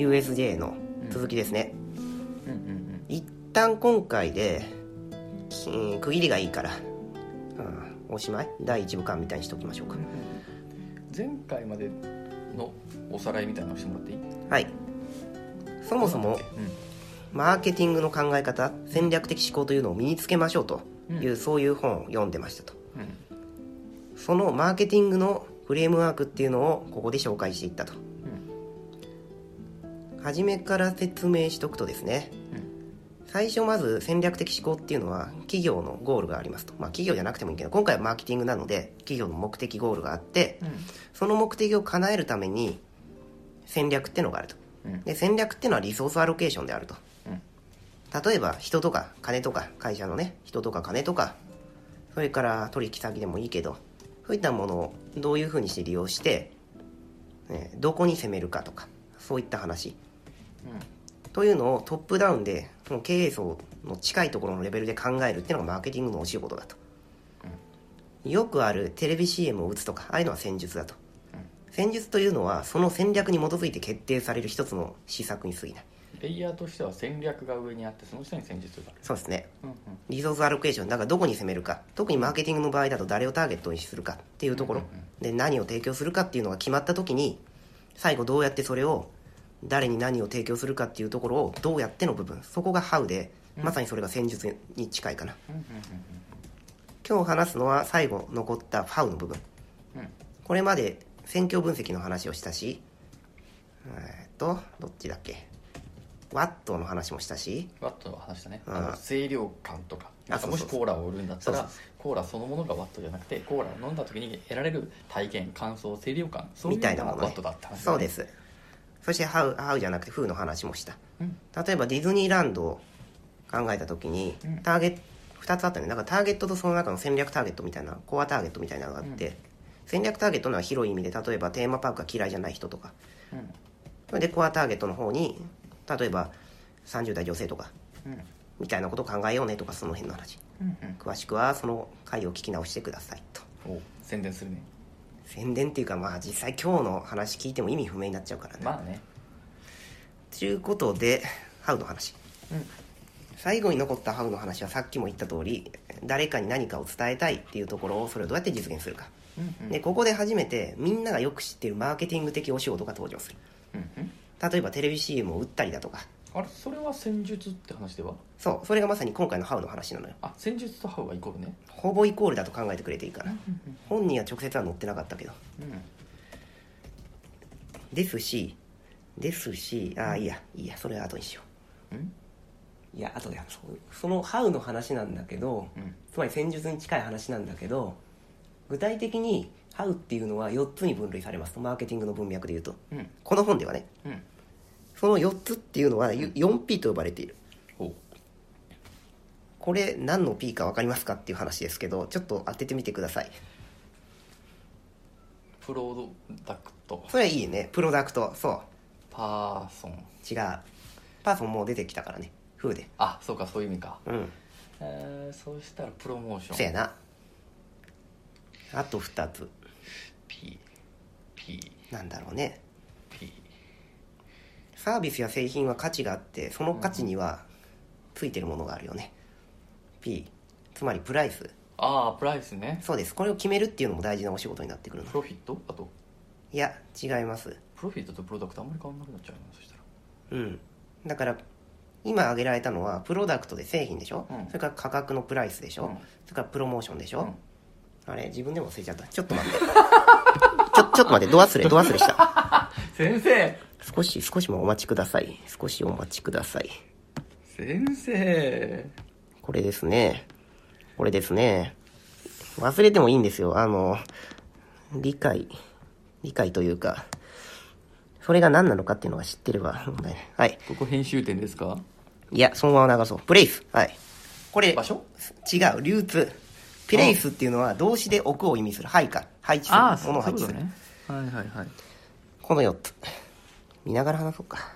USJ の続きですね、うん。うん一旦今回で、うん区切りがいいから、うん、おしまい？第1部間みたいにしておきましょうか、前回までのおさらいみたいなのしてもらっていい？はい。そもそもマーケティングの考え方戦略的思考というのを身につけましょうという、うん。そういう本を読んでましたと。うんうん。そのマーケティングのフレームワークっていうのをここで紹介していったと初めから説明しとくとですね最初まず戦略的思考っていうのは企業のゴールがありますと、まあ、企業じゃなくてもいいけど今回はマーケティングなので企業の目的ゴールがあってうん。その目的を叶えるために戦略っていうのがあると。うん。で戦略っていうのはリソースアロケーションであると。うん。例えば人とか金とか会社のね人とか金とかそれから取引先でもいいけどそういったものをどういうふうにして利用して、ねどこに攻めるかとかそういった話というのをトップダウンでその経営層の近いところのレベルで考えるっていうのがマーケティングのお仕事だと、よくあるテレビ CM を打つとかああいうのは戦術だと、戦術というのはその戦略に基づいて決定される一つの施策に過ぎない。レイヤーとしては戦略が上にあってその下に戦術がある。そうですね。うんうん。リソースアロケーション。だからどこに攻めるか。特にマーケティングの場合だと誰をターゲットにするかっていうところ、うんうん。で何を提供するかっていうのが決まった時に最後どうやってそれを誰に何を提供するかっていうところをどうやっての部分そこが How でまさにそれが戦術に近いかな、今日話すのは最後残った How の部分。これまで戦況分析の話をしたしえーっとどっちだっけ？ワットの話もしたし。ワットの話だね、うん。あの清涼感とか。あなんかもしコーラを売るんだったらコーラそのものがワットじゃなくてコーラを飲んだ時に得られる体験感想清涼感そういうみたいなものね。のがワットだって話だね。そうですそして How, How じゃなくて Who の話もした。うん。例えばディズニーランドを考えた時にうん。ターゲット2つあったねだからターゲットとその中の戦略ターゲットみたいなコアターゲットみたいなのがあって、戦略ターゲットのは広い意味で例えばテーマパークが嫌いじゃない人とか。うん。それでコアターゲットの方に例えば30代女性とかうん。みたいなことを考えようねとかその辺の話。うん詳しくはその回を聞き直してくださいと。宣伝するね宣伝っていうかまあ実際今日の話聞いても意味不明になっちゃうからね、まあね。ということで How の話。うん。最後に残った How の話はさっきも言った通り誰かに何かを伝えたいっていうところをそれをどうやって実現するか。うんうん。でここで初めてみんながよく知っているマーケティング的お仕事が登場する。うんうん。例えばテレビ CM を打ったりだとかあれそれは戦術って話では？そうそれがまさに今回の How の話なのよ。あ戦術とハウはイコールね。ほぼイコールだと考えてくれていいから。うん本には直接は載ってなかったけど。うん。ですしですしああいいやいいやそれは後にしよう。ん？ういや後でそその How の話なんだけどうん。つまり戦術に近い話なんだけど具体的に How っていうのは4つに分類されます。とマーケティングの文脈でいうと。うん。この本ではね。うんその4つっていうのは 4P と呼ばれている。お。うこれ何の P か分かりますかっていう話ですけどちょっと当ててみてください。プロダクト。それはいいね。プロダクト。そう。パーソン。違う。パーソンもう出てきたからね。風で。あそうかそういう意味か。うん。えー、そうしたらプロモーション。そやな。あと2つ。P P なんだろうねサービスや製品は価値があってその価値にはついてるものがあるよね。P つまりプライス。ああプライスね。そうです。これを決めるっていうのも大事なお仕事になってくるの。プロフィット？あと？いや違います。プロフィットとプロダクトあんまり変わんなくなっちゃうなそしたら。うん。だから今挙げられたのはプロダクトで製品でしょ、うん。それから価格のプライスでしょ、うん。それからプロモーションでしょ、うん。あれ自分でも忘れちゃった。ちょっと待って。ちょちょっと待って。ド忘れ？ド忘れした？先生少し少しもお待ちください少しお待ちください先生これですねこれですね忘れてもいいんですよあの理解理解というかそれが何なのかっていうのが知ってれば問題ない。はい。ここ編集点ですか？いや、そのまま流そう。プレイス。はい。これ、場所？違う、流通。プレイスっていうのは動詞で置くを意味する。配下。配置する。ものを配置する。ね。はいはいはい。この4つ。見ながら話そうか。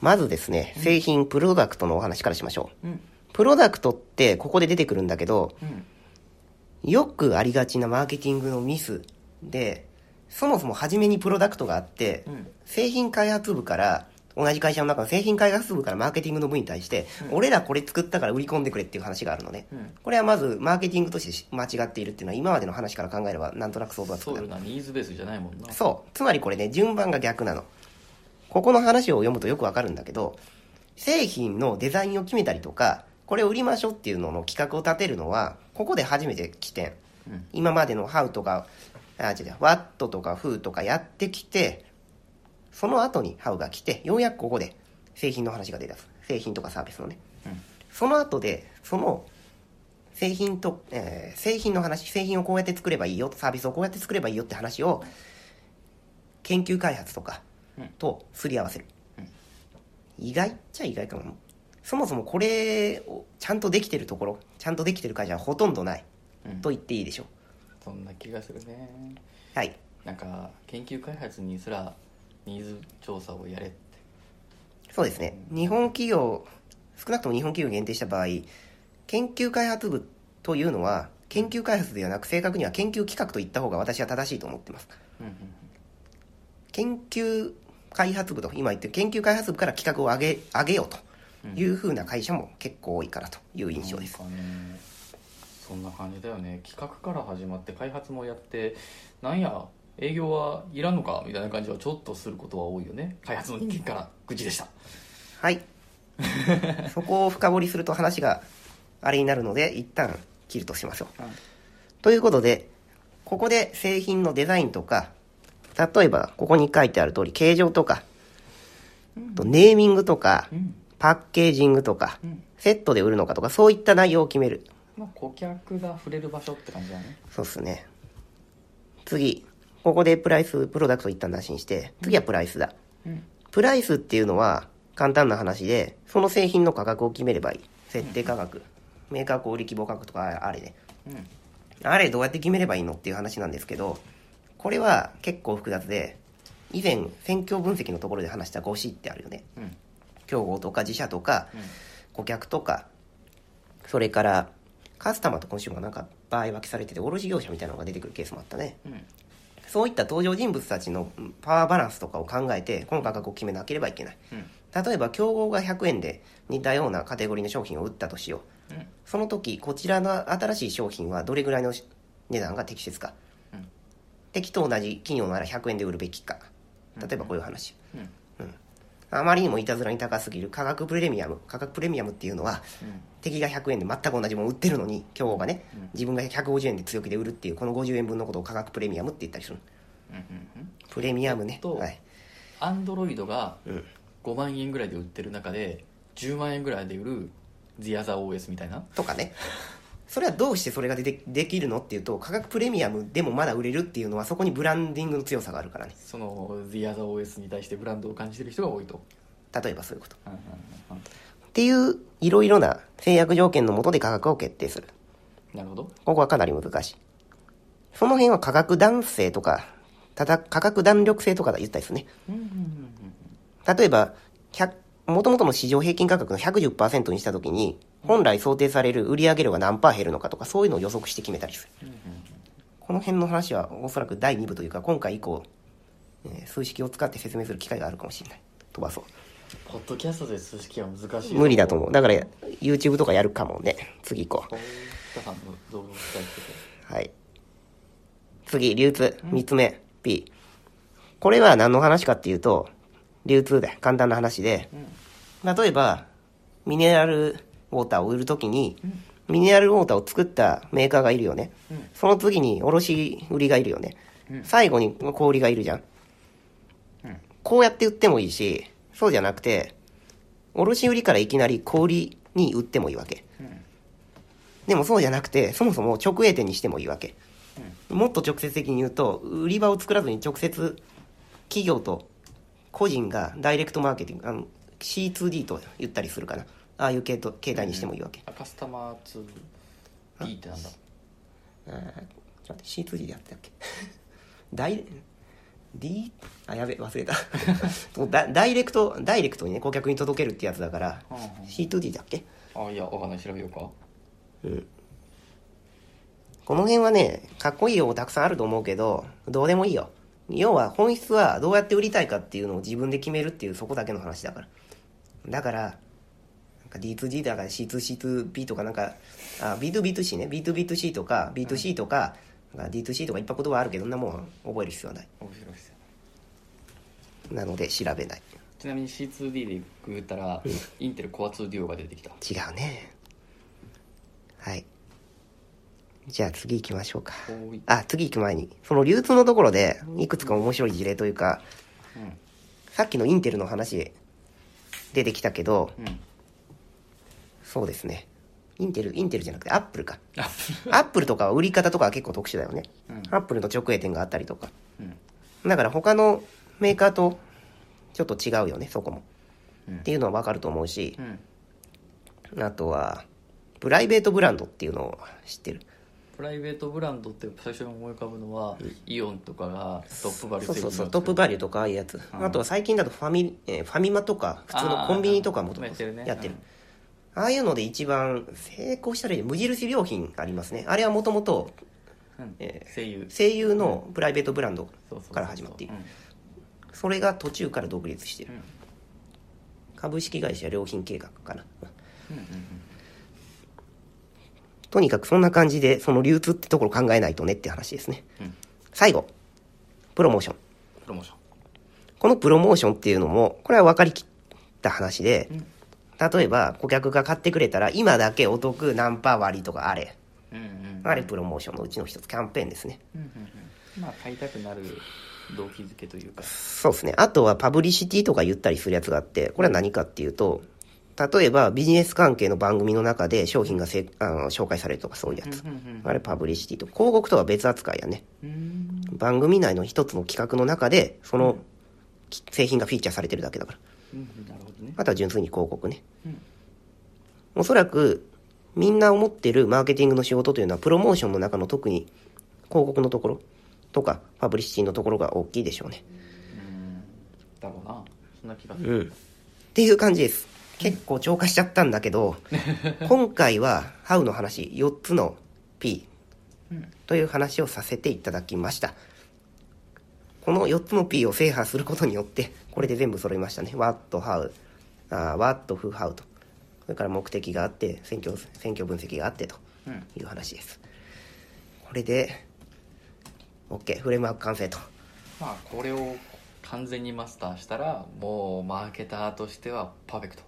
まずですね、製品、プロダクトのお話からしましょう。うん。プロダクトってここで出てくるんだけど、うん。よくありがちなマーケティングのミスで、そもそも初めにプロダクトがあって、うん製品開発部から、同じ会社の中の製品開発部からマーケティングの部に対して、俺らこれ作ったから売り込んでくれっていう話があるのね。うんこれはまずマーケティングとして間違っているっていうのは今までの話から考えればなんとなく想像がつくなそうよな、ニーズベースじゃないもんな。そう。つまりこれね、順番が逆なの。ここの話を読むとよくわかるんだけど、製品のデザインを決めたりとか、これを売りましょうっていうのの企画を立てるのは、ここで初めて起点。うん今までの How とか、あ、違う違う、What とか Who とかやってきて、その後に How が来て、ようやくここで製品の話が出だす。製品とかサービスのね。うんその後で、その製品と、えー製品の話、製品をこうやって作ればいいよ、サービスをこうやって作ればいいよって話を、研究開発とかうんとすり合わせる。意外っちゃ意外かも。そもそもこれをちゃんとできてるところ、ちゃんとできてる会社はほとんどないうんと言っていいでしょそんな気がするね。う。はい。なんか、研究開発にすらニーズ調査をやれって。そうですね。日本企業、少なくとも日本企業を限定した場合、研究開発部というのは、研究開発ではなく正確には研究企画と言った方が私は正しいと思ってます。うんうん研究開発部と今言ってる研究開発部から企画を上げ上げようというふうな会社も結構多いかなという印象です。なんそんな感じだよね企画から始まって開発もやってなんや営業はいらんのかみたいな感じはちょっとすることは多いよね。開発の人間から愚痴でした。はい。そこを深掘りすると話があれになるので、一旦切るとしましょう。ということで、ここで製品のデザインとか、例えばここに書いてある通り、形状とか、とネーミングとかう、ん。パッケージングとかうん、セットで売るのかとか、そういった内容を決める。まあ顧客が触れる場所って感じだね。そうっすね。次、ここでプライス、プロダクト一旦なしにして、次はプライスだ。うんプライスっていうのは簡単な話で、その製品の価格を決めればいい。設定価格。メーカー小売規模価格とかあれね。うんあれどうやって決めればいいのっていう話なんですけど、これは結構複雑で、以前、選挙分析のところで話した 5C ってあるよね。うん競合とか自社とか、うん顧客とか、それからカスタマーとコンシューマーなんか場合分けされてて、卸業者みたいなのが出てくるケースもあったね。うんそういった登場人物たちのうんパワーバランスとかを考えて、この価格を決めなければいけない。うん例えば、競合が100円で似たようなカテゴリーの商品を売ったとしよう。うんその時、こちらの新しい商品はどれぐらいのし値段が適切か。うん敵と同じ企業なら100円で売るべきか。例えばこういう話。うんあまりにもいたずらに高すぎる価格プレミアム。価格プレミアムっていうのは、うん敵が100円で全く同じものを売ってるのに、競合がね、うん自分が150円で強気で売るっていう、この50円分のことを価格プレミアムって言ったりする。うんうんプレミアムね。とはい。アンドロイドがうん。5万円ぐらいで売ってる中で10万円ぐらいで売る The Other OS みたいなとかね。それはどうしてそれがででできるのっていうと、価格プレミアムでもまだ売れるっていうのは、そこにブランディングの強さがあるからね。その The Other OS に対してブランドを感じてる人が多いと例えばそういうこと。うんうんうんっていう、いろいろな制約条件のもとで価格を決定する。なるほどここはかなり難しい。その辺は価格弾性とか、ただ価格弾力性とか言ったりするね。うんうんうん例えば、もともとの市場平均価格の110%にしたときに、本来想定される売上量が何パー減るのかとか、そういうのを予測して決めたりする。この辺の話はおそらく第2部というか、今回以降、えー数式を使って説明する機会があるかもしれない。飛ばそう。ポッドキャストで数式は難しい無理だと思う。だから、YouTube とかやるかもね。次行こう。はい。次、流通。3つ目。P。これは何の話かっていうと、流通で、簡単な話で、例えば、ミネラルウォーターを売るときに、ミネラルウォーターを作ったメーカーがいるよね。うんその次に卸売りがいるよね。うん最後に小売りがいるじゃん。うんこうやって売ってもいいし、そうじゃなくて、卸売りからいきなり小売りに売ってもいいわけ。うんでもそうじゃなくて、そもそも直営店にしてもいいわけ。もっと直接的に言うと売り場を作らずに直接企業と個人がダイレクトマーケティングあの C2D と言ったりするかなああいう系統形態にしてもいいわけ、あカスタマー 2D ってなんだ。あーちょっと待って C2D でやったっけ？ダイ D あやべ忘れた。ダダイレクトダイレクトにね顧客に届けるってやつだからうんうん。C2D だっけ？あいやわかんない。調べようか。この辺はねかっこいい用語たくさんあると思うけどどうでもいいよ。要は本質はどうやって売りたいかっていうのを自分で決めるっていうそこだけの話だから。だからか D2G だから C2C2B とかなんかあ B2B2C ね。B2B2C とか B2C とか,、なんか D2C とかいっぱい言葉あるけどそんなもん覚える必要はない。面白いですよなので調べない。ちなみに C2D でググったら、インテルコア2デュオが出てきた。違うね。はい。じゃあ次行きましょうか。あ次行く前に。その流通のところでいくつか面白い事例というかうん。さっきのインテルの話出てきたけどうんそうですね。インテルインテルじゃなくてアップルか。あアップルとかは売り方とかは結構特殊だよね、うん。アップルの直営店があったりとか。うん。だから他のメーカーとちょっと違うよねそこも、うん。っていうのは分かると思うし。う、ん。あとはプライベートブランドっていうのを知ってる。プライベートブランドって最初に思い浮かぶのは、イオンとかがトップバリュそうそうそうトップバリューとかああいうやつ、ん。あとは最近だとファミ,、えーファミマとか普通のコンビニとかもやってるね。やってる。うんああいうので一番成功した例で無印良品ありますね。あれはもともと声優。声優のプライベートブランドから始まっているうん。それが途中から独立してる。うん。株式会社良品計画かな。うんうん。とにかくそんな感じでその流通ってところ考えないとねって話ですね。うん。最後。プロモーション。プロモーション。このプロモーションっていうのもこれは分かりきった話でうん例えば顧客が買ってくれたら今だけお得何パー割とかあれ。うんうんあれプロモーションのうちの一つキャンペーンですね。うんうんうん。まあ買いたくなる動機づけというか。そうですね。あとはパブリシティとか言ったりするやつがあってこれは何かっていうと例えばビジネス関係の番組の中で商品がせあの紹介されるとかそういうやつ。うんうんあれパブリシティと広告とは別扱いやね。うん。うん番組内の一つの企画の中でそのき製品がフィーチャーされてるだけだからね。あとは純粋に広告ね。うんおそらくみんな思ってるマーケティングの仕事というのはプロモーションの中の特に広告のところとかパブリシティのところが大きいでしょうね。うんだろうな。そんな気がする。うん。っていう感じです。結構超過しちゃったんだけど 今回は How の話4つの P うん。という話をさせていただきましたこの4つの P を制覇することによってこれで全部揃いましたね。What, How あー What, Who, How と。それから目的があって選挙選挙分析があってとうん。いう話です。これで OK フレームワーク完成と。まあこれを完全にマスターしたらもうマーケターとしてはパーフェクト。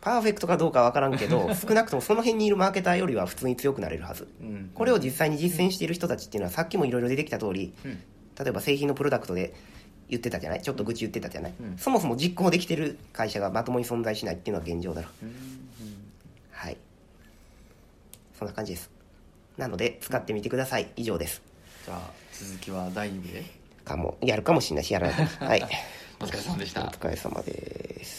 パーフェクトかどうかわからんけど 少なくともその辺にいるマーケターよりは普通に強くなれるはず。うん。これを実際に実践している人たちっていうのはさっきもいろいろ出てきた通りうん例えば製品のプロダクトで言ってたじゃない？ちょっと愚痴言ってたじゃない、うん。そもそも実行できてる会社がまともに存在しないっていうのは現状だろ。うんうん。はい。そんな感じです。なので使ってみてください。以上です。じゃあ続きは第2部で？かも。やるかもしれないしやらないかもはい。お疲れ様でした。お疲れ様です